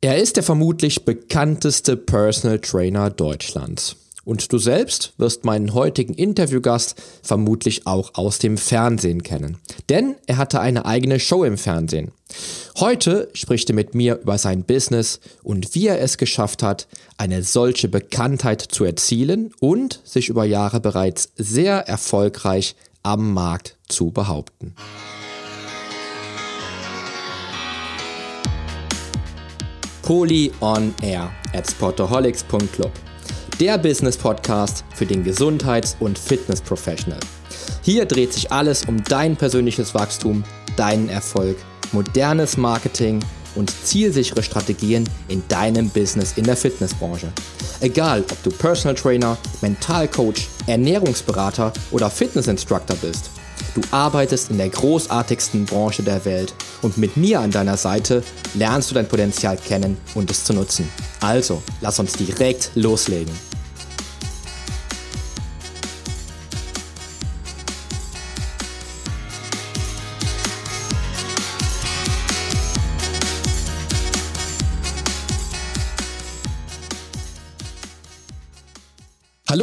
Er ist der vermutlich bekannteste Personal Trainer Deutschlands. Und du selbst wirst meinen heutigen Interviewgast vermutlich auch aus dem Fernsehen kennen. Denn er hatte eine eigene Show im Fernsehen. Heute spricht er mit mir über sein Business und wie er es geschafft hat, eine solche Bekanntheit zu erzielen und sich über Jahre bereits sehr erfolgreich am Markt zu behaupten. Poly on Air at sportaholics.club. Der Business Podcast für den Gesundheits- und Fitness-Professional. Hier dreht sich alles um dein persönliches Wachstum, deinen Erfolg, modernes Marketing und zielsichere Strategien in deinem Business in der Fitnessbranche. Egal, ob du Personal Trainer, Mentalcoach, Ernährungsberater oder Fitnessinstructor bist. Du arbeitest in der großartigsten Branche der Welt und mit mir an deiner Seite lernst du dein Potenzial kennen und es zu nutzen. Also, lass uns direkt loslegen.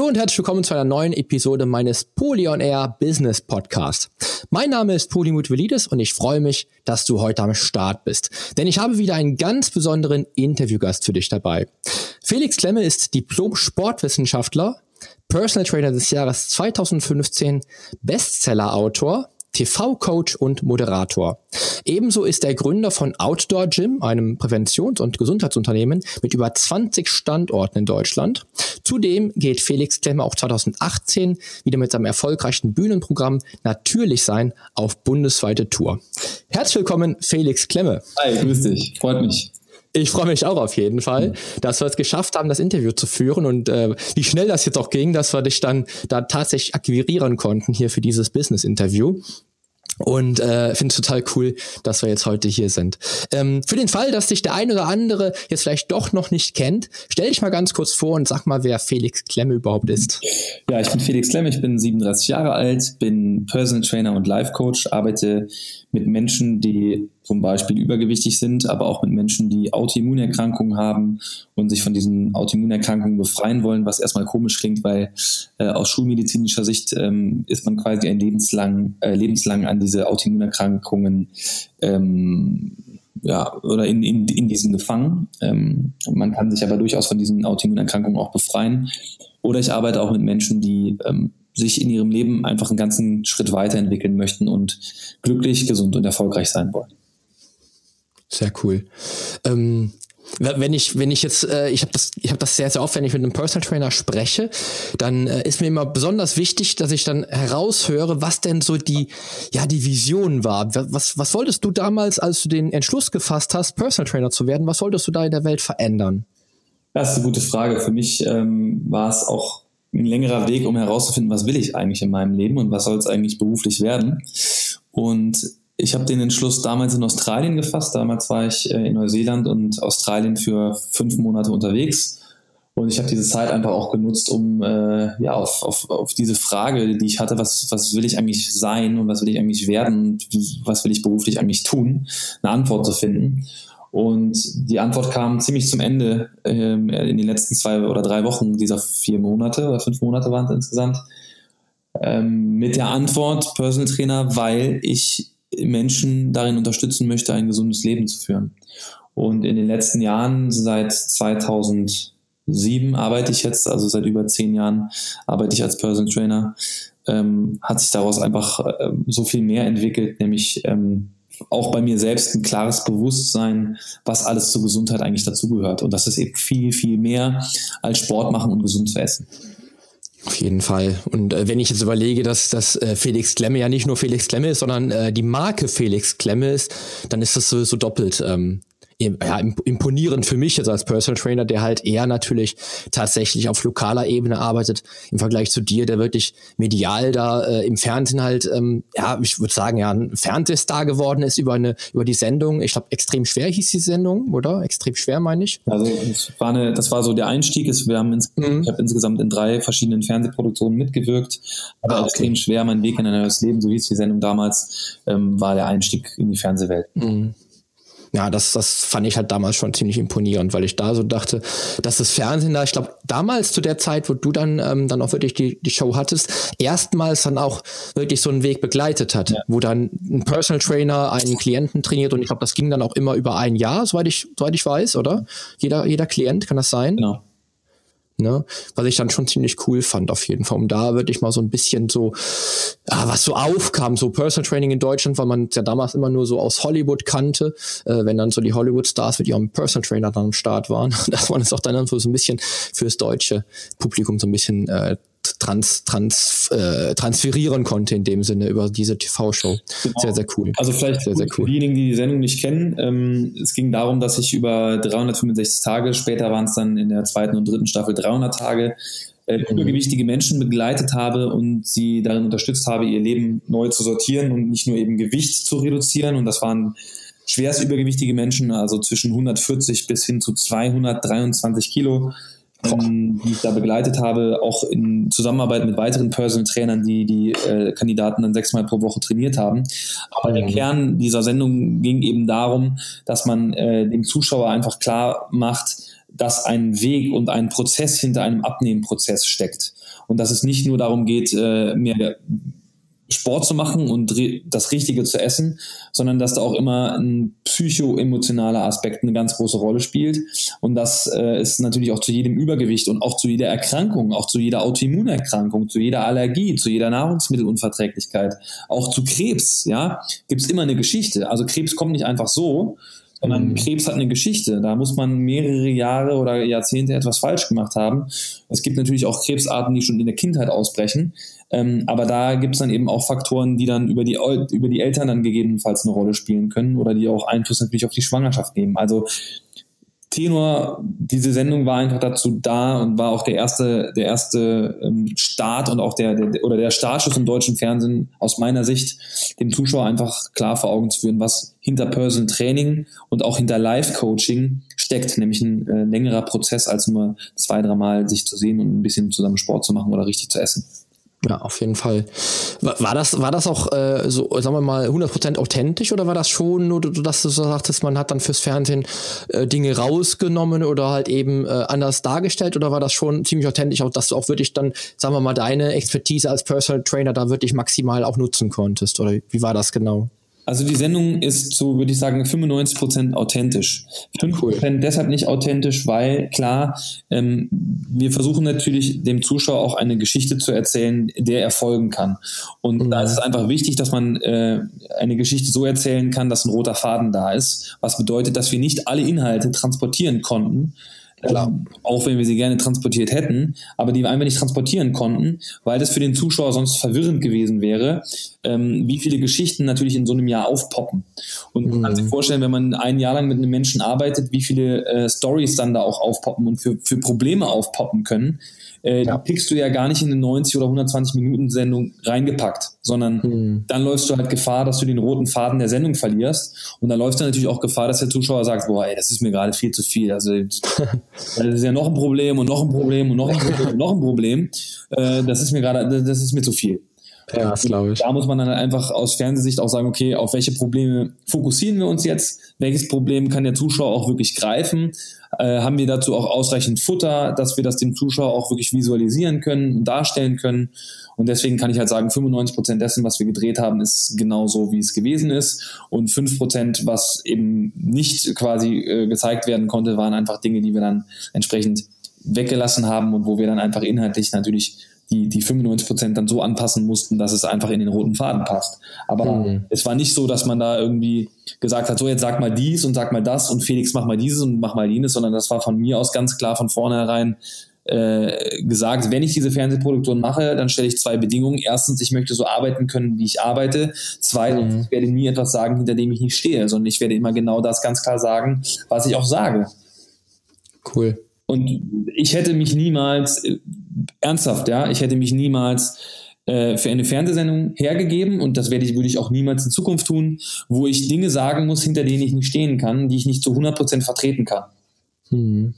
Hallo und herzlich willkommen zu einer neuen Episode meines Poly on Air Business Podcast. Mein Name ist Poli Mutvelidis und ich freue mich, dass du heute am Start bist. Denn ich habe wieder einen ganz besonderen Interviewgast für dich dabei. Felix Klemme ist Diplom-Sportwissenschaftler, Personal Trainer des Jahres 2015, Bestseller-Autor, TV-Coach und Moderator. Ebenso ist er Gründer von Outdoor Gym, einem Präventions- und Gesundheitsunternehmen mit über 20 Standorten in Deutschland. Zudem geht Felix Klemme auch 2018 wieder mit seinem erfolgreichen Bühnenprogramm Natürlich sein auf bundesweite Tour. Herzlich willkommen, Felix Klemme. Hi, grüß dich. Freut mich. Ich freue mich auch auf jeden Fall, dass wir es geschafft haben, das Interview zu führen und äh, wie schnell das jetzt auch ging, dass wir dich dann da tatsächlich akquirieren konnten hier für dieses Business-Interview. Und äh, finde es total cool, dass wir jetzt heute hier sind. Ähm, für den Fall, dass dich der ein oder andere jetzt vielleicht doch noch nicht kennt, stell dich mal ganz kurz vor und sag mal, wer Felix Klemme überhaupt ist. Ja, ich bin Felix Klemme, ich bin 37 Jahre alt, bin Personal Trainer und Life Coach, arbeite mit Menschen, die zum Beispiel übergewichtig sind, aber auch mit Menschen, die Autoimmunerkrankungen haben und sich von diesen Autoimmunerkrankungen befreien wollen, was erstmal komisch klingt, weil äh, aus schulmedizinischer Sicht ähm, ist man quasi ein lebenslang, äh, lebenslang an diese Autoimmunerkrankungen ähm, ja, oder in, in, in diesen gefangen. Ähm, man kann sich aber durchaus von diesen Autoimmunerkrankungen auch befreien. Oder ich arbeite auch mit Menschen, die ähm, sich in ihrem Leben einfach einen ganzen Schritt weiterentwickeln möchten und glücklich, gesund und erfolgreich sein wollen. Sehr cool. Ähm, wenn ich, wenn ich jetzt, äh, ich habe das, ich habe das sehr, sehr oft, wenn ich mit einem Personal Trainer spreche, dann äh, ist mir immer besonders wichtig, dass ich dann heraushöre, was denn so die, ja, die Vision war. Was, was wolltest du damals, als du den Entschluss gefasst hast, Personal Trainer zu werden, was wolltest du da in der Welt verändern? Das ist eine gute Frage. Für mich ähm, war es auch ein längerer Weg, um herauszufinden, was will ich eigentlich in meinem Leben und was soll es eigentlich beruflich werden. Und ich habe den Entschluss damals in Australien gefasst. Damals war ich äh, in Neuseeland und Australien für fünf Monate unterwegs. Und ich habe diese Zeit einfach auch genutzt, um äh, ja auf, auf, auf diese Frage, die ich hatte, was, was will ich eigentlich sein und was will ich eigentlich werden und was will ich beruflich eigentlich tun, eine Antwort zu finden. Und die Antwort kam ziemlich zum Ende ähm, in den letzten zwei oder drei Wochen dieser vier Monate oder fünf Monate waren es insgesamt. Ähm, mit der Antwort Personal Trainer, weil ich Menschen darin unterstützen möchte, ein gesundes Leben zu führen. Und in den letzten Jahren, seit 2007 arbeite ich jetzt, also seit über zehn Jahren arbeite ich als Personal Trainer, ähm, hat sich daraus einfach äh, so viel mehr entwickelt, nämlich ähm, auch bei mir selbst ein klares Bewusstsein, was alles zur Gesundheit eigentlich dazugehört. Und das ist eben viel, viel mehr als Sport machen und gesund zu essen. Auf jeden Fall. Und äh, wenn ich jetzt überlege, dass, dass äh, Felix Klemme ja nicht nur Felix Klemme ist, sondern äh, die Marke Felix Klemme ist, dann ist das sowieso doppelt ähm, ja, imponierend für mich jetzt als Personal Trainer, der halt eher natürlich tatsächlich auf lokaler Ebene arbeitet, im Vergleich zu dir, der wirklich medial da äh, im Fernsehen halt, ähm, ja, ich würde sagen, ja, ein Fernsehstar geworden ist über eine, über die Sendung. Ich glaube, extrem schwer hieß die Sendung, oder? Extrem schwer, meine ich. Also das war, eine, das war so der Einstieg. Wir haben ins, mhm. ich habe insgesamt in drei verschiedenen Fernsehproduktionen mitgewirkt, aber ah, okay. extrem schwer, mein Weg in ein neues Leben, so hieß die Sendung damals, ähm, war der Einstieg in die Fernsehwelt. Mhm. Ja, das, das fand ich halt damals schon ziemlich imponierend, weil ich da so dachte, dass das Fernsehen da, ich glaube, damals zu der Zeit, wo du dann, ähm, dann auch wirklich die, die Show hattest, erstmals dann auch wirklich so einen Weg begleitet hat, ja. wo dann ein Personal Trainer einen Klienten trainiert und ich glaube, das ging dann auch immer über ein Jahr, soweit ich, soweit ich weiß, oder? Jeder, jeder Klient, kann das sein? Genau. Ne? Was ich dann schon ziemlich cool fand, auf jeden Fall. Und da würde ich mal so ein bisschen so, ah, was so aufkam, so Personal Training in Deutschland, weil man ja damals immer nur so aus Hollywood kannte, äh, wenn dann so die Hollywood-Stars mit ihrem Personal Trainer dann am Start waren, dass man es auch dann so ein bisschen fürs deutsche Publikum so ein bisschen äh, trans, trans, äh, transferieren konnte in dem Sinne über diese TV-Show. Genau. Sehr, sehr cool. Also vielleicht sehr, sehr cool. diejenigen, die die Sendung nicht kennen, ähm, es ging darum, dass ich über 365 Tage, später waren es dann in der zweiten und dritten Staffel 300 Tage, äh, mhm. übergewichtige Menschen begleitet habe und sie darin unterstützt habe, ihr Leben neu zu sortieren und nicht nur eben Gewicht zu reduzieren. Und das waren schwerst übergewichtige Menschen, also zwischen 140 bis hin zu 223 Kilo ähm, die ich da begleitet habe, auch in Zusammenarbeit mit weiteren Personal Trainern, die die äh, Kandidaten dann sechsmal pro Woche trainiert haben. Aber mhm. der Kern dieser Sendung ging eben darum, dass man äh, dem Zuschauer einfach klar macht, dass ein Weg und ein Prozess hinter einem Abnehmprozess steckt. Und dass es nicht nur darum geht, äh, mehr Sport zu machen und das Richtige zu essen, sondern dass da auch immer ein psycho-emotionaler Aspekt eine ganz große Rolle spielt. Und das äh, ist natürlich auch zu jedem Übergewicht und auch zu jeder Erkrankung, auch zu jeder Autoimmunerkrankung, zu jeder Allergie, zu jeder Nahrungsmittelunverträglichkeit, auch zu Krebs, ja, gibt's immer eine Geschichte. Also Krebs kommt nicht einfach so, sondern mhm. Krebs hat eine Geschichte. Da muss man mehrere Jahre oder Jahrzehnte etwas falsch gemacht haben. Es gibt natürlich auch Krebsarten, die schon in der Kindheit ausbrechen. Ähm, aber da gibt es dann eben auch Faktoren, die dann über die, über die Eltern dann gegebenenfalls eine Rolle spielen können oder die auch Einfluss natürlich auf die Schwangerschaft nehmen. Also Tenor, diese Sendung war einfach dazu da und war auch der erste, der erste ähm, Start und auch der, der oder der Startschuss im deutschen Fernsehen aus meiner Sicht, dem Zuschauer einfach klar vor Augen zu führen, was hinter Personal Training und auch hinter Live-Coaching steckt, nämlich ein äh, längerer Prozess als nur zwei, dreimal sich zu sehen und ein bisschen zusammen Sport zu machen oder richtig zu essen. Ja, auf jeden Fall. War das, war das auch äh, so, sagen wir mal, 100% authentisch oder war das schon nur, dass du so sagtest, man hat dann fürs Fernsehen äh, Dinge rausgenommen oder halt eben äh, anders dargestellt oder war das schon ziemlich authentisch, auch dass du auch wirklich dann, sagen wir mal, deine Expertise als Personal Trainer da wirklich maximal auch nutzen konntest oder wie war das genau? Also die Sendung ist so, würde ich sagen, 95 Prozent authentisch. 5 Prozent deshalb nicht authentisch, weil klar, ähm, wir versuchen natürlich dem Zuschauer auch eine Geschichte zu erzählen, der er folgen kann. Und mhm. da ist es einfach wichtig, dass man äh, eine Geschichte so erzählen kann, dass ein roter Faden da ist. Was bedeutet, dass wir nicht alle Inhalte transportieren konnten. Ähm, auch wenn wir sie gerne transportiert hätten, aber die wir einfach nicht transportieren konnten, weil das für den Zuschauer sonst verwirrend gewesen wäre, ähm, wie viele Geschichten natürlich in so einem Jahr aufpoppen. Und man kann sich mhm. vorstellen, wenn man ein Jahr lang mit einem Menschen arbeitet, wie viele äh, Stories dann da auch aufpoppen und für, für Probleme aufpoppen können, äh, ja. die kriegst du ja gar nicht in eine 90 oder 120 Minuten Sendung reingepackt, sondern hm. dann läufst du halt Gefahr, dass du den roten Faden der Sendung verlierst und dann läufst du natürlich auch Gefahr, dass der Zuschauer sagt, boah, ey, das ist mir gerade viel zu viel. Also das ist ja noch ein Problem und noch ein Problem und noch ein Problem und noch ein Problem. Äh, das ist mir gerade, das ist mir zu viel. Ja, das glaube ich. Da muss man dann einfach aus Fernsehsicht auch sagen, okay, auf welche Probleme fokussieren wir uns jetzt? Welches Problem kann der Zuschauer auch wirklich greifen? Äh, haben wir dazu auch ausreichend Futter, dass wir das dem Zuschauer auch wirklich visualisieren können und darstellen können? Und deswegen kann ich halt sagen, 95 Prozent dessen, was wir gedreht haben, ist genau so, wie es gewesen ist. Und 5 Prozent, was eben nicht quasi äh, gezeigt werden konnte, waren einfach Dinge, die wir dann entsprechend weggelassen haben und wo wir dann einfach inhaltlich natürlich die, die 95 Prozent dann so anpassen mussten, dass es einfach in den roten Faden passt. Aber mhm. es war nicht so, dass man da irgendwie gesagt hat, so jetzt sag mal dies und sag mal das und Felix mach mal dieses und mach mal jenes, sondern das war von mir aus ganz klar von vornherein äh, gesagt, wenn ich diese Fernsehproduktion mache, dann stelle ich zwei Bedingungen. Erstens, ich möchte so arbeiten können, wie ich arbeite. Zweitens, mhm. ich werde nie etwas sagen, hinter dem ich nicht stehe, sondern ich werde immer genau das ganz klar sagen, was ich auch sage. Cool. Und ich hätte mich niemals, äh, ernsthaft, ja, ich hätte mich niemals äh, für eine Fernsehsendung hergegeben und das werde ich, würde ich auch niemals in Zukunft tun, wo ich Dinge sagen muss, hinter denen ich nicht stehen kann, die ich nicht zu 100% vertreten kann. Hm.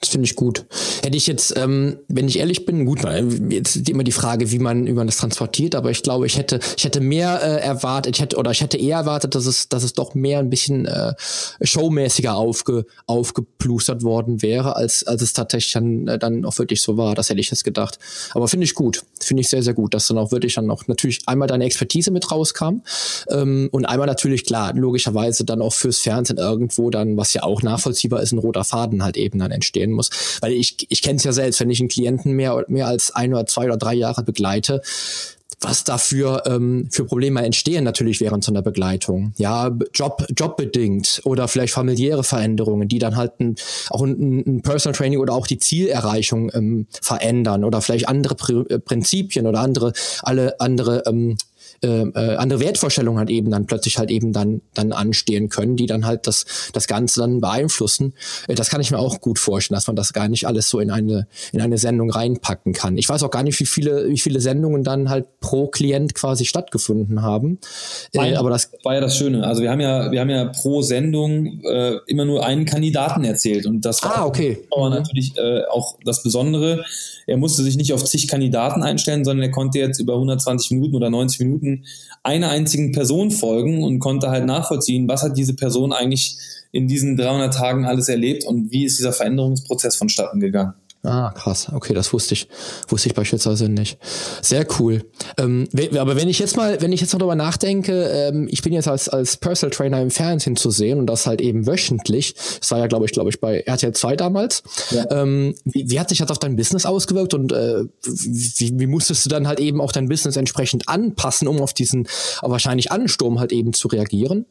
Das finde ich gut. Hätte ich jetzt, ähm, wenn ich ehrlich bin, gut, jetzt immer die Frage, wie man, wie man das transportiert, aber ich glaube, ich hätte, ich hätte mehr äh, erwartet, ich hätte, oder ich hätte eher erwartet, dass es, dass es doch mehr ein bisschen äh, showmäßiger aufge, aufgeplustert worden wäre, als, als es tatsächlich dann, äh, dann auch wirklich so war. Das hätte ich jetzt gedacht. Aber finde ich gut. Finde ich sehr, sehr gut, dass dann auch wirklich dann auch natürlich einmal deine Expertise mit rauskam ähm, und einmal natürlich, klar, logischerweise dann auch fürs Fernsehen irgendwo dann, was ja auch nachvollziehbar ist, ein roter Faden halt eben dann entsteht gehen muss. Weil ich, ich kenne es ja selbst, wenn ich einen Klienten mehr, mehr als ein oder zwei oder drei Jahre begleite, was dafür ähm, für Probleme entstehen natürlich während so einer Begleitung. Ja, Job, jobbedingt oder vielleicht familiäre Veränderungen, die dann halt ein, auch ein, ein Personal Training oder auch die Zielerreichung ähm, verändern oder vielleicht andere Pr Prinzipien oder andere, alle andere ähm, äh, äh, andere Wertvorstellungen halt eben dann plötzlich halt eben dann dann anstehen können, die dann halt das das Ganze dann beeinflussen. Äh, das kann ich mir auch gut vorstellen, dass man das gar nicht alles so in eine in eine Sendung reinpacken kann. Ich weiß auch gar nicht, wie viele wie viele Sendungen dann halt pro Klient quasi stattgefunden haben. Äh, aber das war ja das Schöne. Also wir haben ja wir haben ja pro Sendung äh, immer nur einen Kandidaten erzählt und das war ah, okay. aber mhm. natürlich äh, auch das Besondere. Er musste sich nicht auf zig Kandidaten einstellen, sondern er konnte jetzt über 120 Minuten oder 90 Minuten einer einzigen Person folgen und konnte halt nachvollziehen, was hat diese Person eigentlich in diesen 300 Tagen alles erlebt und wie ist dieser Veränderungsprozess vonstatten gegangen. Ah, krass. Okay, das wusste ich, wusste ich beispielsweise nicht. Sehr cool. Ähm, aber wenn ich jetzt mal, wenn ich jetzt mal darüber nachdenke, ähm, ich bin jetzt als, als Personal Trainer im Fernsehen zu sehen und das halt eben wöchentlich. Das war ja, glaube ich, glaube ich, bei RTL 2 damals. Ja. Ähm, wie, wie, hat sich das auf dein Business ausgewirkt und äh, wie, wie musstest du dann halt eben auch dein Business entsprechend anpassen, um auf diesen wahrscheinlich Ansturm halt eben zu reagieren?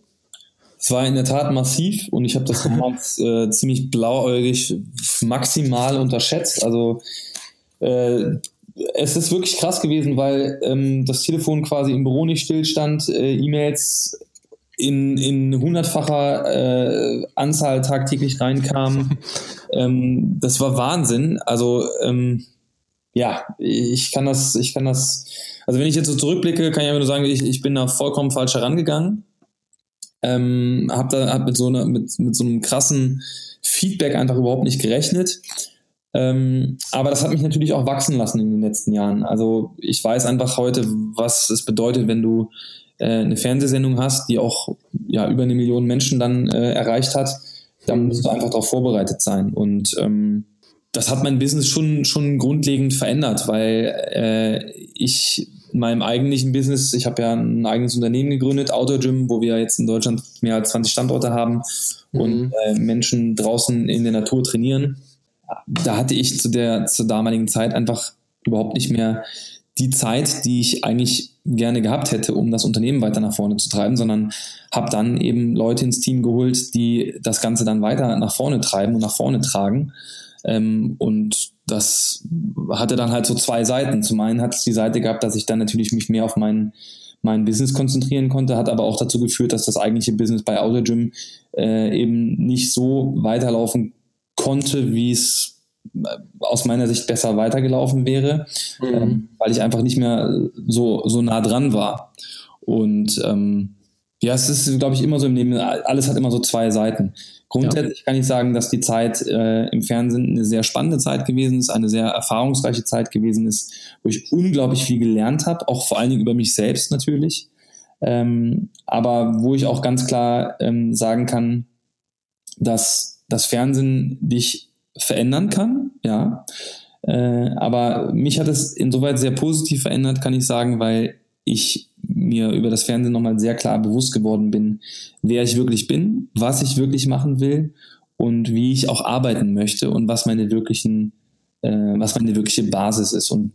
Es war in der Tat massiv und ich habe das damals äh, ziemlich blauäugig maximal unterschätzt. Also äh, es ist wirklich krass gewesen, weil ähm, das Telefon quasi im Büro nicht stillstand, äh, E-Mails in, in hundertfacher äh, Anzahl tagtäglich reinkamen. ähm, das war Wahnsinn. Also ähm, ja, ich kann das, ich kann das, also wenn ich jetzt so zurückblicke, kann ich einfach nur sagen, ich, ich bin da vollkommen falsch herangegangen. Ähm, hab da hab mit so einer, mit, mit so einem krassen Feedback einfach überhaupt nicht gerechnet. Ähm, aber das hat mich natürlich auch wachsen lassen in den letzten Jahren. Also ich weiß einfach heute, was es bedeutet, wenn du äh, eine Fernsehsendung hast, die auch ja, über eine Million Menschen dann äh, erreicht hat. dann musst du einfach darauf vorbereitet sein. Und ähm, das hat mein Business schon, schon grundlegend verändert, weil äh, ich meinem eigentlichen Business, ich habe ja ein eigenes Unternehmen gegründet, Outdoor Gym, wo wir jetzt in Deutschland mehr als 20 Standorte haben mhm. und äh, Menschen draußen in der Natur trainieren. Da hatte ich zu der zur damaligen Zeit einfach überhaupt nicht mehr die Zeit, die ich eigentlich gerne gehabt hätte, um das Unternehmen weiter nach vorne zu treiben, sondern habe dann eben Leute ins Team geholt, die das Ganze dann weiter nach vorne treiben und nach vorne tragen. Ähm, und das hatte dann halt so zwei Seiten. Zum einen hat es die Seite gehabt, dass ich dann natürlich mich mehr auf mein, mein Business konzentrieren konnte, hat aber auch dazu geführt, dass das eigentliche Business bei Autogym äh, eben nicht so weiterlaufen konnte, wie es äh, aus meiner Sicht besser weitergelaufen wäre, mhm. ähm, weil ich einfach nicht mehr so, so nah dran war. Und ähm, ja, es ist, glaube ich, immer so im Leben, alles hat immer so zwei Seiten. Grundsätzlich ja. kann ich sagen, dass die Zeit äh, im Fernsehen eine sehr spannende Zeit gewesen ist, eine sehr erfahrungsreiche Zeit gewesen ist, wo ich unglaublich viel gelernt habe, auch vor allen Dingen über mich selbst natürlich. Ähm, aber wo ich auch ganz klar ähm, sagen kann, dass das Fernsehen dich verändern kann, ja. Äh, aber mich hat es insoweit sehr positiv verändert, kann ich sagen, weil ich mir über das Fernsehen nochmal sehr klar bewusst geworden bin, wer ich wirklich bin, was ich wirklich machen will und wie ich auch arbeiten möchte und was meine wirklichen, äh, was meine wirkliche Basis ist. Und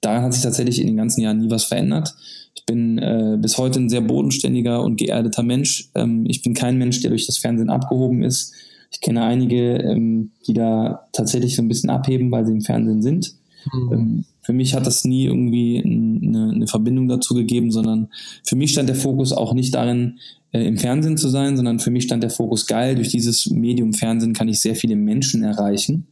da hat sich tatsächlich in den ganzen Jahren nie was verändert. Ich bin äh, bis heute ein sehr bodenständiger und geerdeter Mensch. Ähm, ich bin kein Mensch, der durch das Fernsehen abgehoben ist. Ich kenne einige, ähm, die da tatsächlich so ein bisschen abheben, weil sie im Fernsehen sind. Mhm. Ähm, für mich hat das nie irgendwie eine, eine, Verbindung dazu gegeben, sondern für mich stand der Fokus auch nicht darin, äh, im Fernsehen zu sein, sondern für mich stand der Fokus geil. Durch dieses Medium Fernsehen kann ich sehr viele Menschen erreichen,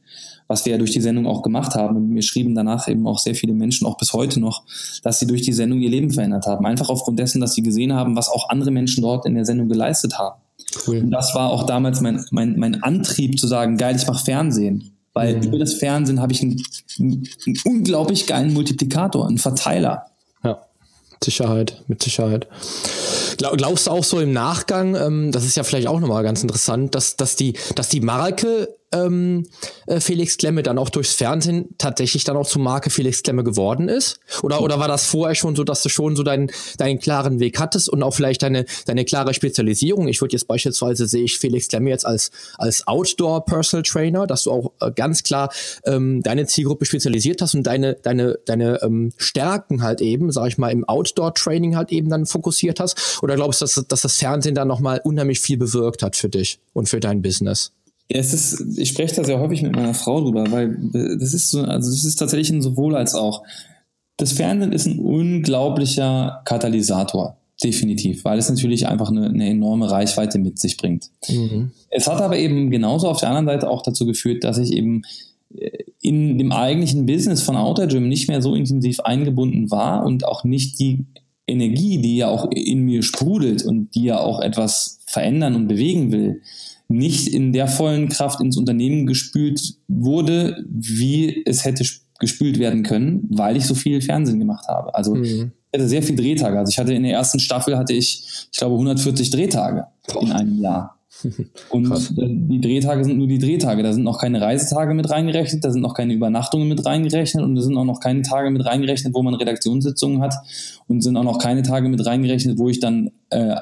was wir ja durch die Sendung auch gemacht haben. Und mir schrieben danach eben auch sehr viele Menschen, auch bis heute noch, dass sie durch die Sendung ihr Leben verändert haben. Einfach aufgrund dessen, dass sie gesehen haben, was auch andere Menschen dort in der Sendung geleistet haben. Cool. Und das war auch damals mein, mein, mein Antrieb zu sagen, geil, ich mache Fernsehen Weil mhm. über das Fernsehen habe ich einen, einen, unglaublich geilen Multiplikator, einen Verteiler. Ja, Sicherheit, mit Sicherheit. Glaubst du auch so im Nachgang, ähm, das ist ja vielleicht auch nochmal ganz interessant, dass, dass, die, dass die Marke ähm, äh, Felix Klemme dann auch durchs Fernsehen tatsächlich dann auch zur Marke Felix Klemme geworden ist? Oder, oder war das vorher schon so, dass du schon so deinen, deinen klaren Weg hattest und auch vielleicht deine, deine klare Spezialisierung? Ich würde jetzt beispielsweise sehe ich Felix Klemme jetzt als, als Outdoor Personal Trainer, dass du auch äh, ganz klar ähm, deine Zielgruppe spezialisiert hast und deine, deine, deine ähm, Stärken halt eben, sag ich mal, im Outdoor Training halt eben dann fokussiert hast? Oder glaubst du, dass, dass das Fernsehen dann nochmal unheimlich viel bewirkt hat für dich und für dein Business? Es ist, ich spreche da sehr häufig mit meiner Frau drüber, weil das ist so, also das ist tatsächlich ein sowohl als auch. Das Fernsehen ist ein unglaublicher Katalysator, definitiv, weil es natürlich einfach eine, eine enorme Reichweite mit sich bringt. Mhm. Es hat aber eben genauso auf der anderen Seite auch dazu geführt, dass ich eben äh, in dem eigentlichen Business von Outer Gym nicht mehr so intensiv eingebunden war und auch nicht die Energie, die ja auch in mir sprudelt und die ja auch etwas verändern und bewegen will, nicht in der vollen Kraft ins Unternehmen gespült wurde, wie es hätte gespült werden können, weil ich so viel Fernsehen gemacht habe. Also mhm. ich hatte sehr viel Drehtage. Also ich hatte in der ersten Staffel hatte ich, ich glaube, 140 Drehtage Boah. in einem Jahr. Und die Drehtage sind nur die Drehtage. Da sind noch keine Reisetage mit reingerechnet, da sind noch keine Übernachtungen mit reingerechnet und da sind auch noch keine Tage mit reingerechnet, wo man Redaktionssitzungen hat und sind auch noch keine Tage mit reingerechnet, wo ich dann äh,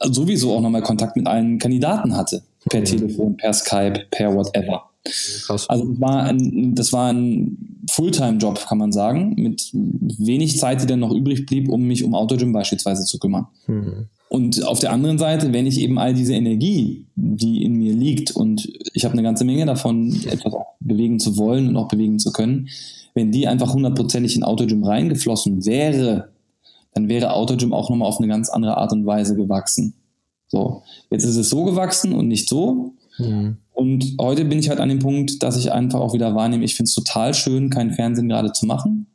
sowieso auch nochmal Kontakt mit allen Kandidaten hatte. Per mhm. Telefon, per Skype, per whatever. Krass. Also das war ein, das war ein Fulltime-Job, kann man sagen, mit wenig Zeit, die dann noch übrig blieb, um mich um Autogym beispielsweise zu kümmern. Mhm. Und auf der anderen Seite, wenn ich eben all diese Energie, die in mir liegt, und ich habe eine ganze Menge davon, etwas auch bewegen zu wollen und auch bewegen zu können, wenn die einfach hundertprozentig in Autogym reingeflossen wäre, dann wäre Autogym auch nochmal auf eine ganz andere Art und Weise gewachsen. So, jetzt ist es so gewachsen und nicht so. Mhm. Und heute bin ich halt an dem Punkt, dass ich einfach auch wieder wahrnehme, ich finde es total schön, kein Fernsehen gerade zu machen,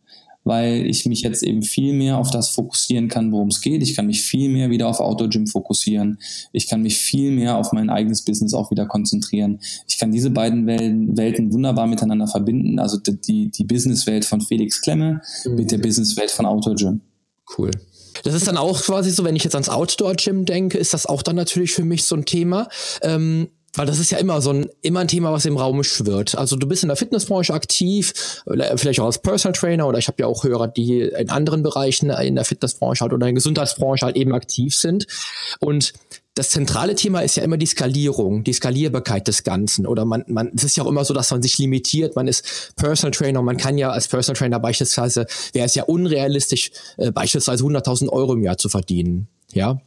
weil ich mich jetzt eben viel mehr auf das fokussieren kann, worum es geht. Ich kann mich viel mehr wieder auf Autogym fokussieren. Ich kann mich viel mehr auf mein eigenes Business auch wieder konzentrieren. Ich kann diese beiden Welten, Welten wunderbar miteinander verbinden. Also die, die Businesswelt von Felix Klemme mhm. mit der Businesswelt von Autogym. Cool. Das ist dann auch quasi so, wenn ich jetzt ans Outdoor-Gym denke, ist das auch dann natürlich für mich so ein Thema. Ähm, weil das ist ja immer so ein, immer ein Thema, was im Raum schwirrt. Also du bist in der Fitnessbranche aktiv, vielleicht auch als Personal Trainer oder ich habe ja auch Hörer, die in anderen Bereichen in der Fitnessbranche halt oder in der Gesundheitsbranche halt eben aktiv sind. Und das zentrale Thema ist ja immer die Skalierung, die Skalierbarkeit des Ganzen. Oder man, man, es ist ja auch immer so, dass man sich limitiert. Man ist Personal Trainer. Man kann ja als Personal Trainer beispielsweise, wäre es ja unrealistisch, äh, beispielsweise 100.000 Euro im Jahr zu verdienen. Ja,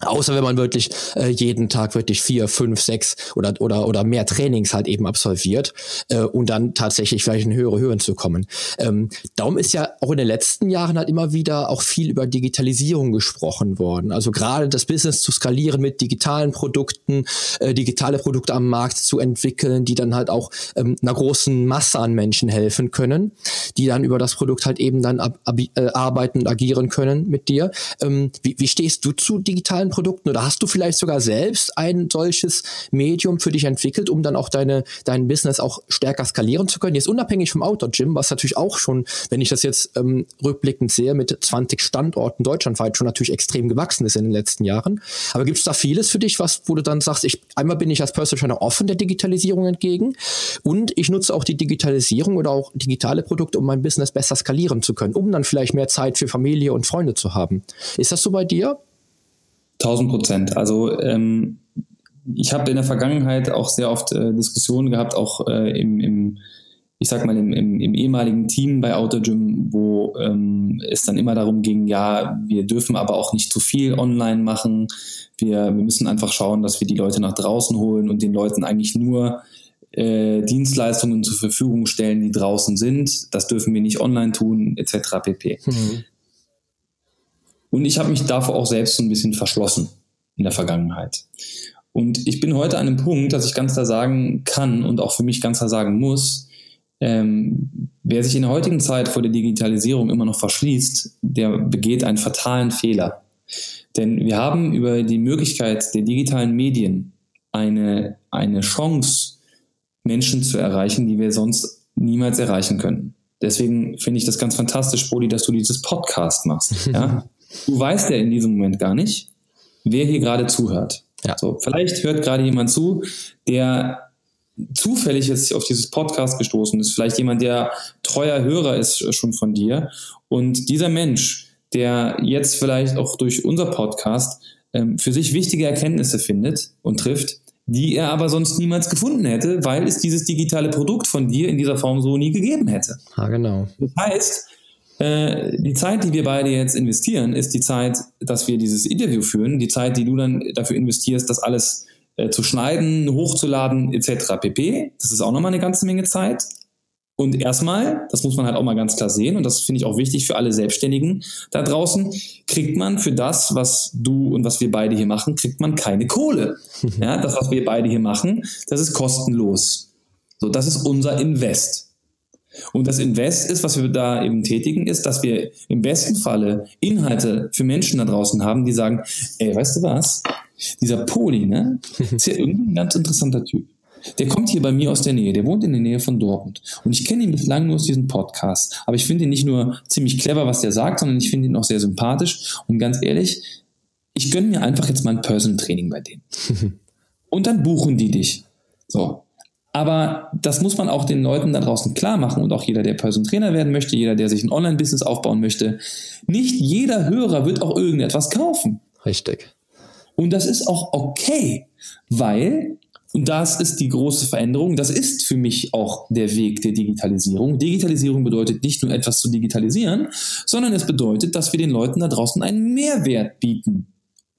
Außer wenn man wirklich äh, jeden Tag wirklich vier, fünf, sechs oder oder oder mehr Trainings halt eben absolviert äh, und dann tatsächlich vielleicht in höhere Höhen zu kommen. Ähm, darum ist ja auch in den letzten Jahren halt immer wieder auch viel über Digitalisierung gesprochen worden. Also gerade das Business zu skalieren mit digitalen Produkten, äh, digitale Produkte am Markt zu entwickeln, die dann halt auch ähm, einer großen Masse an Menschen helfen können, die dann über das Produkt halt eben dann ab, ab, äh, arbeiten und agieren können mit dir. Ähm, wie, wie stehst du zu digitalen digitalen Produkten oder hast du vielleicht sogar selbst ein solches Medium für dich entwickelt, um dann auch deine, dein Business auch stärker skalieren zu können? Jetzt unabhängig vom Outdoor-Gym, was natürlich auch schon, wenn ich das jetzt ähm, rückblickend sehe, mit 20 Standorten deutschlandweit schon natürlich extrem gewachsen ist in den letzten Jahren. Aber gibt es da vieles für dich, was, wo du dann sagst, ich, einmal bin ich als Personal Trainer offen der Digitalisierung entgegen und ich nutze auch die Digitalisierung oder auch digitale Produkte, um mein Business besser skalieren zu können, um dann vielleicht mehr Zeit für Familie und Freunde zu haben. Ist das so bei dir? 1000 Prozent. Also ähm, ich habe in der Vergangenheit auch sehr oft äh, Diskussionen gehabt, auch äh, im, im, ich sag mal, im, im, im ehemaligen Team bei Autogym, wo ähm, es dann immer darum ging, ja, wir dürfen aber auch nicht zu viel online machen. Wir, wir müssen einfach schauen, dass wir die Leute nach draußen holen und den Leuten eigentlich nur äh, Dienstleistungen zur Verfügung stellen, die draußen sind. Das dürfen wir nicht online tun, etc. pp. Mhm. Und ich habe mich davor auch selbst so ein bisschen verschlossen in der Vergangenheit. Und ich bin heute an einem Punkt, dass ich ganz klar sagen kann und auch für mich ganz klar sagen muss, ähm, wer sich in der heutigen Zeit vor der Digitalisierung immer noch verschließt, der begeht einen fatalen Fehler. Denn wir haben über die Möglichkeit der digitalen Medien eine, eine Chance, Menschen zu erreichen, die wir sonst niemals erreichen können. Deswegen finde ich das ganz fantastisch, Brody, dass du dieses Podcast machst. Ja? Du weißt ja in diesem Moment gar nicht, wer hier gerade zuhört. Ja. So, vielleicht hört gerade jemand zu, der zufällig jetzt auf dieses Podcast gestoßen ist, vielleicht jemand, der treuer Hörer ist schon von dir. Und dieser Mensch, der jetzt vielleicht auch durch unser Podcast ähm, für sich wichtige Erkenntnisse findet und trifft, die er aber sonst niemals gefunden hätte, weil es dieses digitale Produkt von dir in dieser Form so nie gegeben hätte. Ah, genau. Das heißt, äh, die Zeit, die wir beide jetzt investieren, ist die Zeit, dass wir dieses Interview führen, die Zeit, die du dann dafür investierst, das alles äh, zu schneiden, hochzuladen etc. pp. Das ist auch nochmal eine ganze Menge Zeit. Und erstmal, das muss man halt auch mal ganz klar sehen, und das finde ich auch wichtig für alle Selbstständigen da draußen, kriegt man für das, was du und was wir beide hier machen, kriegt man keine Kohle. Ja, das, was wir beide hier machen, das ist kostenlos. So, das ist unser Invest. Und das Invest ist, was wir da eben tätigen, ist, dass wir im besten Falle Inhalte für Menschen da draußen haben, die sagen, ey, weißt du was? Dieser Poli, ne? Ist ja irgendwie ein ganz interessanter Typ. Der kommt hier bei mir aus der Nähe, der wohnt in der Nähe von Dortmund. Und ich kenne ihn bislang nur aus diesem Podcast. Aber ich finde ihn nicht nur ziemlich clever, was der sagt, sondern ich finde ihn auch sehr sympathisch. Und ganz ehrlich, ich gönne mir einfach jetzt mal ein Personal Training bei dem. und dann buchen die dich. So. Aber das muss man auch den Leuten da draußen klar machen und auch jeder, der Personal Trainer werden möchte, jeder, der sich ein Online-Business aufbauen möchte. Nicht jeder Hörer wird auch irgendetwas kaufen. Richtig. Und das ist auch okay, weil und das ist die große Veränderung. Das ist für mich auch der Weg der Digitalisierung. Digitalisierung bedeutet nicht nur etwas zu digitalisieren, sondern es bedeutet, dass wir den Leuten da draußen einen Mehrwert bieten.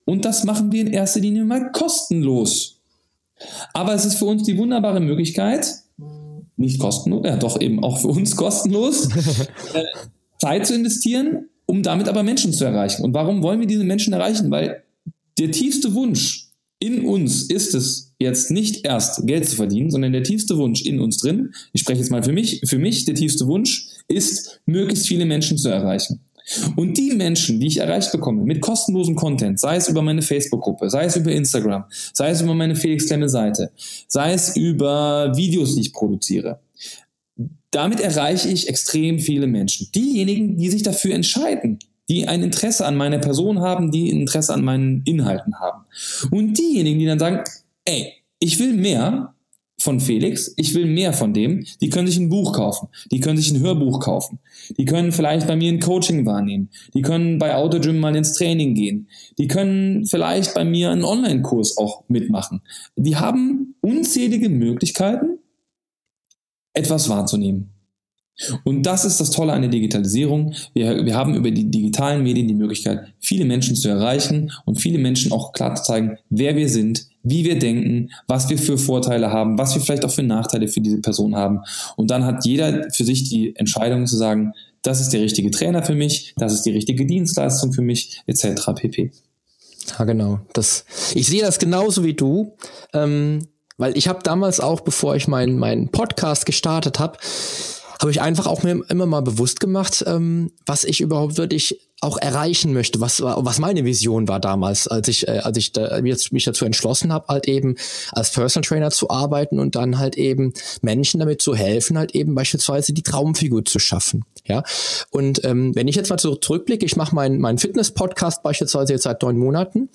Und das machen wir in erster Linie mal kostenlos. Aber es ist für uns die wunderbare Möglichkeit, nicht kostenlos, ja doch eben auch für uns kostenlos, äh, Zeit zu investieren, um damit aber Menschen zu erreichen. Und warum wollen wir diese Menschen erreichen? Weil der tiefste Wunsch in uns ist es jetzt nicht erst Geld zu verdienen, sondern der tiefste Wunsch in uns drin, ich spreche jetzt mal für mich, für mich der tiefste Wunsch ist, möglichst viele Menschen zu erreichen. Und die Menschen, die ich erreicht bekomme mit kostenlosem Content, sei es über meine Facebook-Gruppe, sei es über Instagram, sei es über meine Felix Klemme Seite, sei es über Videos, die ich produziere, damit erreiche ich extrem viele Menschen. Diejenigen, die sich dafür entscheiden, die ein Interesse an meiner Person haben, die ein Interesse an meinen Inhalten haben. Und diejenigen, die dann sagen, ey, ich will mehr von Felix, ich will mehr von dem, die können sich ein Buch kaufen, die können sich ein Hörbuch kaufen, die können vielleicht bei mir ein Coaching wahrnehmen, die können bei Autogym mal ins Training gehen, die können vielleicht bei mir einen Online-Kurs auch mitmachen. Die haben unzählige Möglichkeiten, etwas wahrzunehmen. Und das ist das Tolle an der Digitalisierung. Wir, wir haben über die digitalen Medien die Möglichkeit, viele Menschen zu erreichen und viele Menschen auch klar zu zeigen, wer wir sind, wie wir denken, was wir für Vorteile haben, was wir vielleicht auch für Nachteile für diese Person haben. Und dann hat jeder für sich die Entscheidung zu sagen, das ist der richtige Trainer für mich, das ist die richtige Dienstleistung für mich, etc. pp. Ja, genau. Das, ich sehe das genauso wie du. Ähm, weil ich habe damals auch, bevor ich meinen mein Podcast gestartet habe, habe ich einfach auch mir immer mal bewusst gemacht, ähm, was ich überhaupt wirklich auch erreichen möchte, was was meine Vision war damals, als ich äh, als ich da, jetzt mich dazu entschlossen habe, halt eben als Personal Trainer zu arbeiten und dann halt eben Menschen damit zu helfen, halt eben beispielsweise die Traumfigur zu schaffen. Ja, und ähm, wenn ich jetzt mal so zurückblicke, ich mache meinen mein Fitness-Podcast beispielsweise jetzt seit neun Monaten.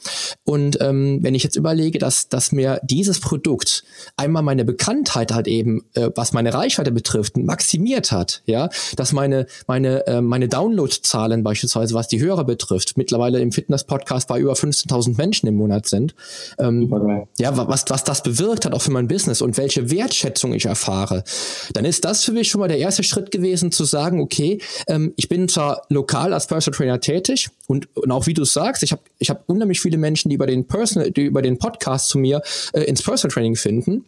Und ähm, wenn ich jetzt überlege, dass dass mir dieses Produkt einmal meine Bekanntheit halt eben, äh, was meine Reichweite betrifft, maximiert hat, ja, dass meine meine äh, meine Download-Zahlen beispielsweise was die Hörer betrifft, mittlerweile im Fitness-Podcast bei über 15.000 Menschen im Monat sind. Ähm, ja, was, was das bewirkt hat auch für mein Business und welche Wertschätzung ich erfahre, dann ist das für mich schon mal der erste Schritt gewesen, zu sagen, okay, ähm, ich bin zwar lokal als Personal Trainer tätig und, und auch wie du sagst, ich habe ich hab unheimlich viele Menschen, die über den Personal, die über den Podcast zu mir äh, ins Personal Training finden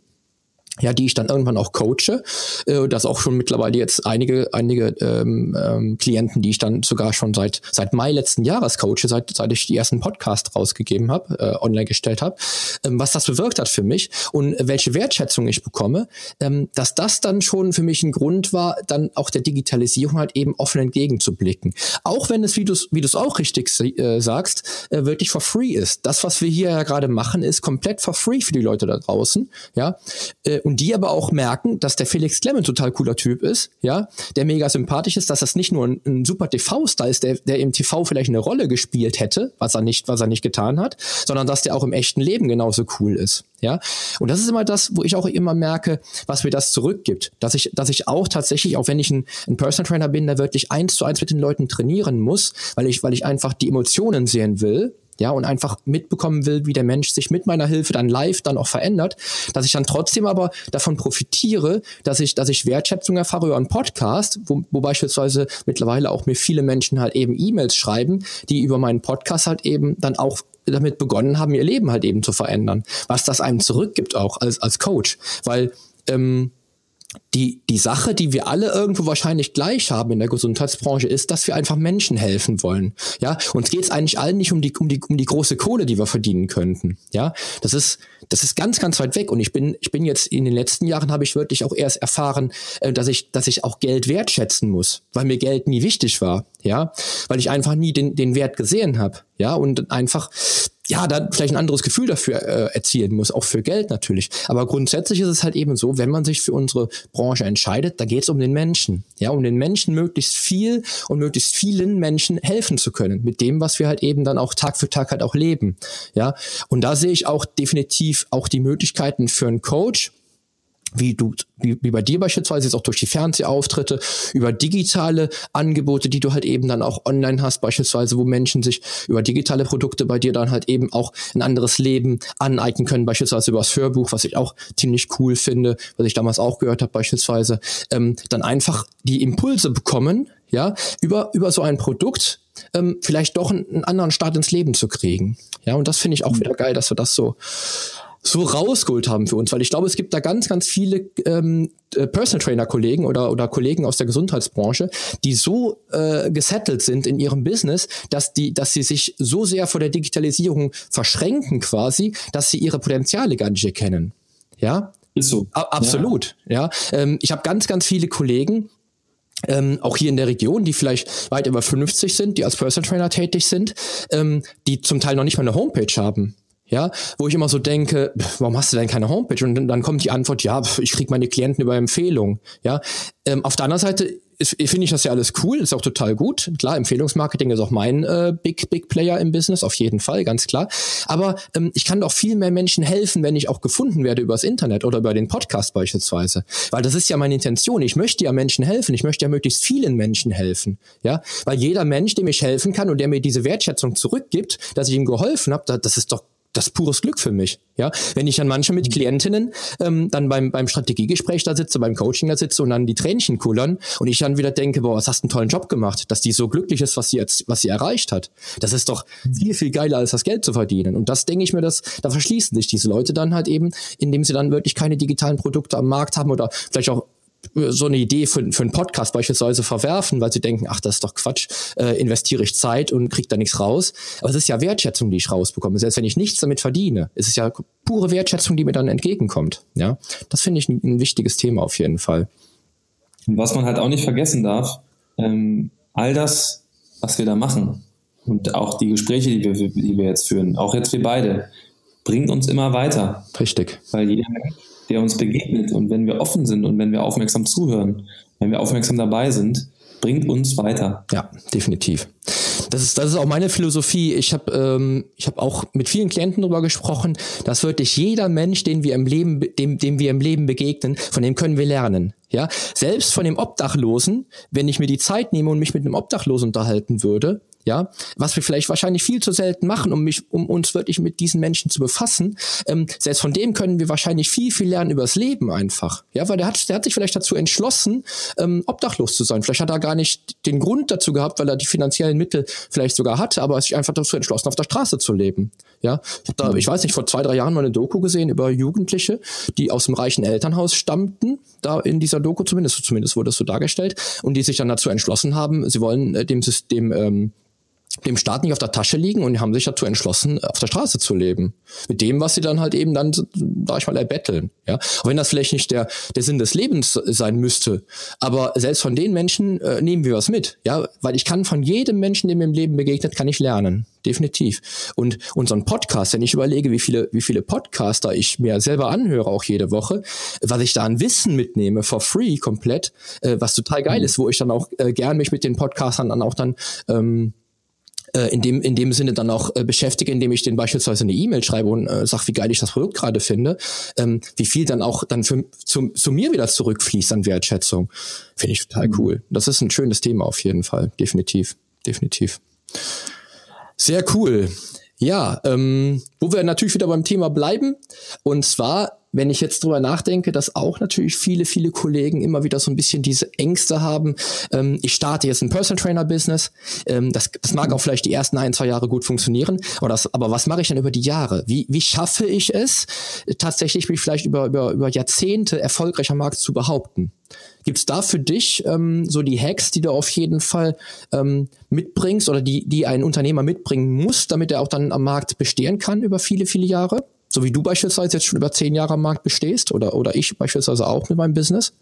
ja, die ich dann irgendwann auch coache. Äh, das auch schon mittlerweile jetzt einige, einige ähm, ähm, Klienten, die ich dann sogar schon seit seit Mai letzten Jahres coache, seit seit ich die ersten Podcast rausgegeben habe, äh, online gestellt habe, ähm, was das bewirkt hat für mich und welche Wertschätzung ich bekomme, ähm, dass das dann schon für mich ein Grund war, dann auch der Digitalisierung halt eben offen entgegenzublicken. Auch wenn es, wie du es wie du's auch richtig äh, sagst, äh, wirklich for free ist. Das, was wir hier ja gerade machen, ist komplett for free für die Leute da draußen. Ja. Äh, und die aber auch merken, dass der Felix Klemm ein total cooler Typ ist, ja, der mega sympathisch ist, dass das nicht nur ein, ein super TV-Star ist, der, der im TV vielleicht eine Rolle gespielt hätte, was er nicht, was er nicht getan hat, sondern dass der auch im echten Leben genauso cool ist. Ja, und das ist immer das, wo ich auch immer merke, was mir das zurückgibt, dass ich, dass ich auch tatsächlich, auch wenn ich ein, ein Personal Trainer bin, da wirklich eins zu eins mit den Leuten trainieren muss, weil ich, weil ich einfach die Emotionen sehen will, ja, und einfach mitbekommen will, wie der Mensch sich mit meiner Hilfe dann live dann auch verändert, dass ich dann trotzdem aber davon profitiere, dass ich, dass ich Wertschätzung erfahre über einen Podcast, wo, wo beispielsweise mittlerweile auch mir viele Menschen halt eben E-Mails schreiben, die über meinen Podcast halt eben dann auch damit begonnen haben, ihr Leben halt eben zu verändern. Was das einem zurückgibt auch als, als Coach. Weil ähm, die, die Sache, die wir alle irgendwo wahrscheinlich gleich haben in der Gesundheitsbranche, ist, dass wir einfach Menschen helfen wollen. Ja, uns geht es eigentlich allen nicht um die, um die, um die große Kohle, die wir verdienen könnten. Ja, das ist, das ist ganz, ganz weit weg. Und ich bin, ich bin jetzt in den letzten Jahren habe ich wirklich auch erst erfahren, äh, dass ich, dass ich auch Geld wertschätzen muss, weil mir Geld nie wichtig war. Ja, weil ich einfach nie den, den Wert gesehen habe. Ja, und einfach ja, da vielleicht ein anderes Gefühl dafür äh, erzielen muss, auch für Geld natürlich. Aber grundsätzlich ist es halt eben so, wenn man sich für unsere Branche entscheidet, da geht es um den Menschen. Ja, um den Menschen möglichst viel und möglichst vielen Menschen helfen zu können, mit dem, was wir halt eben dann auch Tag für Tag halt auch leben. Ja, und da sehe ich auch definitiv auch die Möglichkeiten für einen Coach, wie du, wie, wie bei dir beispielsweise jetzt auch durch die Fernsehauftritte, über digitale Angebote, die du halt eben dann auch online hast, beispielsweise, wo Menschen sich über digitale Produkte bei dir dann halt eben auch ein anderes Leben aneignen können, beispielsweise über das Hörbuch, was ich auch ziemlich cool finde, was ich damals auch gehört habe, beispielsweise, ähm, dann einfach die Impulse bekommen, ja, über, über so ein Produkt, ähm, vielleicht doch einen, einen anderen Start ins Leben zu kriegen. Ja, und das finde ich auch mhm. wieder geil, dass wir das so so rausgeholt haben für uns, weil ich glaube, es gibt da ganz, ganz viele ähm, äh, Personal Trainer Kollegen oder oder Kollegen aus der Gesundheitsbranche, die so äh, gesettelt sind in ihrem Business, dass die, dass sie sich so sehr vor der Digitalisierung verschränken quasi, dass sie ihre Potenziale gar nicht erkennen. Ja, ist so. A absolut. Ja, ja. Ähm, ich habe ganz, ganz viele Kollegen, ähm, auch hier in der Region, die vielleicht weit über 50 sind, die als Personal Trainer tätig sind, ähm, die zum Teil noch nicht mal eine Homepage haben ja, wo ich immer so denke, warum hast du denn keine Homepage? Und dann kommt die Antwort, ja, ich kriege meine Klienten über Empfehlung, ja. Ähm, auf der anderen Seite finde ich das ja alles cool, ist auch total gut. Klar, Empfehlungsmarketing ist auch mein äh, Big, Big Player im Business, auf jeden Fall, ganz klar. Aber ähm, ich kann doch viel mehr Menschen helfen, wenn ich auch gefunden werde übers Internet oder über den Podcast beispielsweise. Weil das ist ja meine Intention. Ich möchte ja Menschen helfen. Ich möchte ja möglichst vielen Menschen helfen. Ja, weil jeder Mensch, dem ich helfen kann und der mir diese Wertschätzung zurückgibt, dass ich ihm geholfen habe, das ist doch das ist pures Glück für mich. Ja, wenn ich dann manchmal mit mhm. Klientinnen ähm, dann beim, beim Strategiegespräch da sitze, beim Coaching da sitze und dann die Tränchen kullern und ich dann wieder denke, boah, was hast du einen tollen Job gemacht, dass die so glücklich ist, was sie jetzt, was sie erreicht hat. Das ist doch mhm. viel, viel geiler, als das Geld zu verdienen. Und das denke ich mir, dass da verschließen sich diese Leute dann halt eben, indem sie dann wirklich keine digitalen Produkte am Markt haben oder vielleicht auch so eine Idee für, für einen Podcast beispielsweise verwerfen, weil sie denken, ach, das ist doch Quatsch, äh, investiere ich Zeit und kriege da nichts raus. Aber es ist ja Wertschätzung, die ich rausbekomme. Selbst wenn ich nichts damit verdiene, es ist ja pure Wertschätzung, die mir dann entgegenkommt. Ja, das finde ich ein, ein, wichtiges Thema auf jeden Fall. was man halt auch nicht vergessen darf, ähm, all das, was wir da machen und auch die Gespräche, die wir, die wir jetzt führen, auch jetzt wir beide, bringen uns immer weiter. Richtig. Weil jeder der uns begegnet. Und wenn wir offen sind und wenn wir aufmerksam zuhören, wenn wir aufmerksam dabei sind, bringt uns weiter. Ja, definitiv. Das ist, das ist auch meine Philosophie. Ich habe ähm, ich hab auch mit vielen Klienten darüber gesprochen, dass wirklich jeder Mensch, den wir im Leben, dem, dem wir im Leben begegnen, von dem können wir lernen. Ja, selbst von dem Obdachlosen, wenn ich mir die Zeit nehme und mich mit einem Obdachlosen unterhalten würde, ja, was wir vielleicht wahrscheinlich viel zu selten machen, um mich, um uns wirklich mit diesen Menschen zu befassen. Ähm, selbst von dem können wir wahrscheinlich viel, viel lernen über das Leben einfach. Ja, weil der hat, der hat sich vielleicht dazu entschlossen, ähm, obdachlos zu sein. Vielleicht hat er gar nicht den Grund dazu gehabt, weil er die finanziellen Mittel vielleicht sogar hatte, aber er sich einfach dazu entschlossen, auf der Straße zu leben. Ja, ich, hab da, ich weiß nicht, vor zwei, drei Jahren mal eine Doku gesehen über Jugendliche, die aus dem reichen Elternhaus stammten, da in dieser Doku zumindest, zumindest wurde es so dargestellt, und die sich dann dazu entschlossen haben, sie wollen äh, dem System, ähm, dem Staat nicht auf der Tasche liegen und haben sich dazu entschlossen, auf der Straße zu leben. Mit dem, was sie dann halt eben dann, sag ich mal, erbetteln. Ja? Auch wenn das vielleicht nicht der, der Sinn des Lebens sein müsste. Aber selbst von den Menschen äh, nehmen wir was mit. Ja, weil ich kann von jedem Menschen, der mir im Leben begegnet, kann ich lernen. Definitiv. Und unseren Podcast, wenn ich überlege, wie viele, wie viele Podcaster ich mir selber anhöre, auch jede Woche, was ich da an Wissen mitnehme, for free komplett, äh, was total geil mhm. ist, wo ich dann auch äh, gern mich mit den Podcastern dann auch dann ähm, äh, in, dem, in dem Sinne dann auch äh, beschäftige, indem ich den beispielsweise eine E-Mail schreibe und äh, sage, wie geil ich das Produkt gerade finde, ähm, wie viel dann auch dann für, zu, zu mir wieder zurückfließt an Wertschätzung. Finde ich total mhm. cool. Das ist ein schönes Thema auf jeden Fall. Definitiv. Definitiv. Sehr cool. Ja, ähm, wo wir natürlich wieder beim Thema bleiben. Und zwar wenn ich jetzt drüber nachdenke, dass auch natürlich viele, viele Kollegen immer wieder so ein bisschen diese Ängste haben, ähm, ich starte jetzt ein Personal Trainer Business, ähm, das, das mag auch vielleicht die ersten ein, zwei Jahre gut funktionieren, aber, das, aber was mache ich dann über die Jahre? Wie, wie schaffe ich es, tatsächlich mich vielleicht über, über, über Jahrzehnte erfolgreicher Markt zu behaupten? Gibt's da für dich ähm, so die Hacks, die du auf jeden Fall ähm, mitbringst oder die, die ein Unternehmer mitbringen muss, damit er auch dann am Markt bestehen kann über viele, viele Jahre? So wie du beispielsweise jetzt schon über zehn Jahre am Markt bestehst oder, oder ich beispielsweise auch mit meinem Business.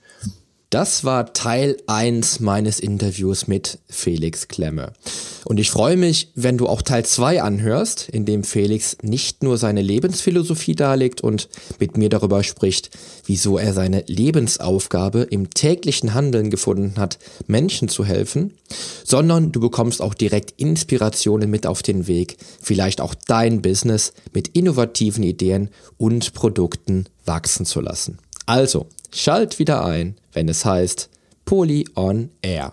Das war Teil 1 meines Interviews mit Felix Klemme. Und ich freue mich, wenn du auch Teil 2 anhörst, in dem Felix nicht nur seine Lebensphilosophie darlegt und mit mir darüber spricht, wieso er seine Lebensaufgabe im täglichen Handeln gefunden hat, Menschen zu helfen, sondern du bekommst auch direkt Inspirationen mit auf den Weg, vielleicht auch dein Business mit innovativen Ideen und Produkten wachsen zu lassen. Also, Schalt wieder ein, wenn es heißt Poly on Air.